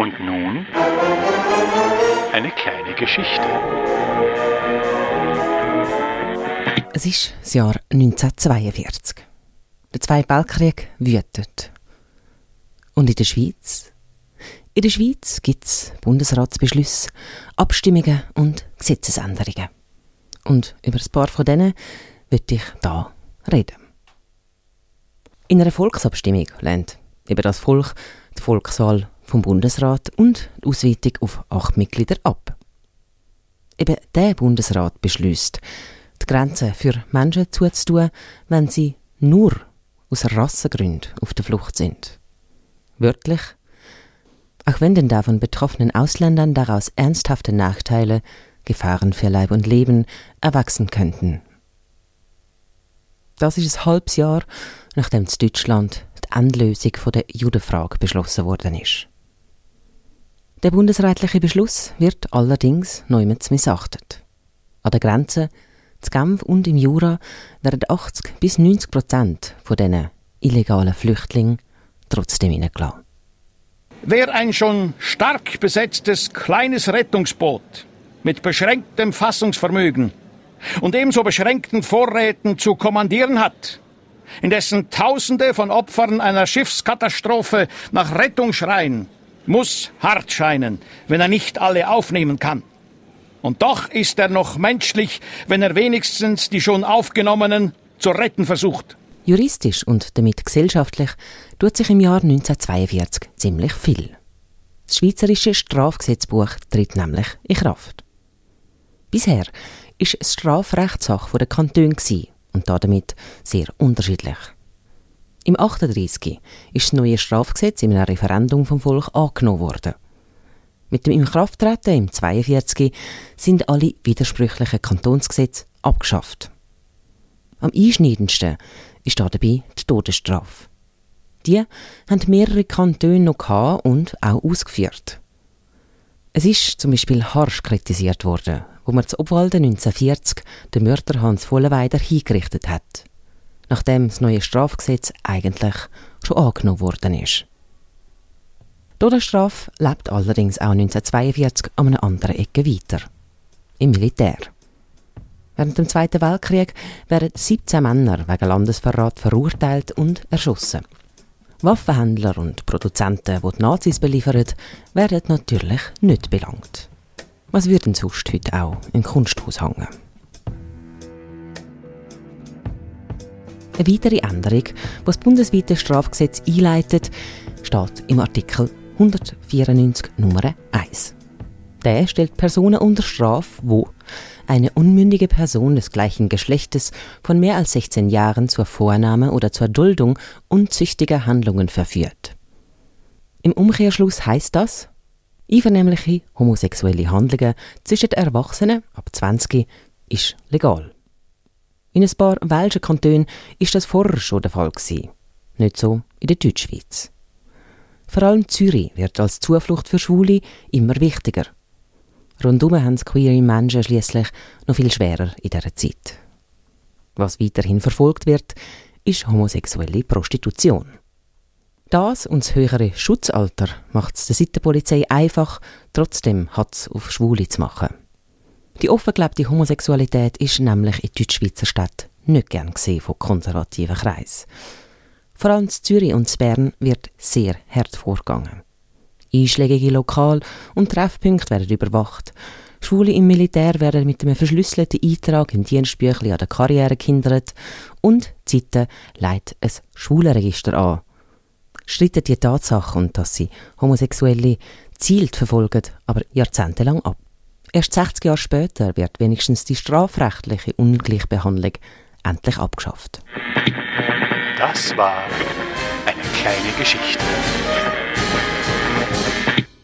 Und nun eine kleine Geschichte. Es ist das Jahr 1942. Der Zweite Weltkrieg wütet. Und in der Schweiz? In der Schweiz gibt es Bundesratsbeschlüsse, Abstimmungen und Gesetzesänderungen. Und über ein paar von denen wird ich da reden. In einer Volksabstimmung lehnt eben das Volk die Volkswahl vom Bundesrat und die Ausweitung auf acht Mitglieder ab. Eben der Bundesrat beschließt, die Grenzen für Menschen zuzutun, wenn sie nur aus Rassengründen auf der Flucht sind. Wörtlich, auch wenn den davon betroffenen Ausländern daraus ernsthafte Nachteile, Gefahren für Leib und Leben erwachsen könnten. Das ist ein halbes Jahr, nachdem in Deutschland die Endlösung der Judenfrage beschlossen worden ist. Der bundesrätliche Beschluss wird allerdings neumals missachtet. An der Grenze, zu Genf und im Jura werden 80 bis 90 Prozent von diesen illegalen Flüchtlingen trotzdem hineingelassen. Wer ein schon stark besetztes kleines Rettungsboot mit beschränktem Fassungsvermögen und ebenso beschränkten Vorräten zu kommandieren hat, in dessen Tausende von Opfern einer Schiffskatastrophe nach Rettung schreien, muss hart scheinen, wenn er nicht alle aufnehmen kann. Und doch ist er noch menschlich, wenn er wenigstens die schon aufgenommenen zu retten versucht. Juristisch und damit gesellschaftlich tut sich im Jahr 1942 ziemlich viel. Das Schweizerische Strafgesetzbuch tritt nämlich in Kraft. Bisher ist es Strafrechtssache der Kantone und damit sehr unterschiedlich. Im 38 ist das neue Strafgesetz in einem Referendum vom Volk angenommen worden. Mit dem Inkrafttreten im 42 sind alle widersprüchlichen Kantonsgesetze abgeschafft. Am einschneidendsten ist dabei die Todesstrafe. Die haben mehrere Kantone noch und auch ausgeführt. Es ist zum Beispiel harsch kritisiert worden, wo man zu Obwalden 1940 den Mörder Hans Vollenweider hingerichtet hat nachdem das neue Strafgesetz eigentlich schon angenommen worden ist. Die Todesstrafe lebt allerdings auch 1942 an einer anderen Ecke weiter. Im Militär. Während dem Zweiten Weltkrieg werden 17 Männer wegen Landesverrat verurteilt und erschossen. Waffenhändler und Produzenten, die die Nazis beliefern, werden natürlich nicht belangt. Was würde denn sonst heute auch im Kunsthaus hängen? Eine weitere Änderung, die das bundesweite Strafgesetz einleitet, steht im Artikel 194 Nummer 1. Der stellt Personen unter Strafe, wo eine unmündige Person des gleichen Geschlechtes von mehr als 16 Jahren zur Vornahme oder zur Duldung unzüchtiger Handlungen verführt. Im Umkehrschluss heißt das, einvernehmliche homosexuelle Handlungen zwischen Erwachsenen ab 20 ist legal. In ein paar welschen Kantonen ist das vorher schon der Fall gewesen. Nicht so in der Deutschschweiz. Vor allem Zürich wird als Zuflucht für Schwule immer wichtiger. Rundum haben es queere Menschen schließlich noch viel schwerer in dieser Zeit. Was weiterhin verfolgt wird, ist homosexuelle Prostitution. Das und das höhere Schutzalter macht es der Seitenpolizei einfach, trotzdem Hatz auf Schwule zu machen. Die offen gelebte Homosexualität ist nämlich in Deutschschweizer Städten nicht gern gesehen von konservativen Kreisen. Vor allem in Zürich und in Bern wird sehr hart vorgegangen. Einschlägige Lokal und Treffpunkte werden überwacht. Schwule im Militär werden mit einem verschlüsselten Eintrag im Dienstbüchlein an der Karriere gehindert und Zeiten leitet ein Schwulenregister an. Streiten die Tatsache und dass sie Homosexuelle zielt verfolgen, aber jahrzehntelang ab. Erst 60 Jahre später wird wenigstens die strafrechtliche Ungleichbehandlung endlich abgeschafft. Das war eine kleine Geschichte.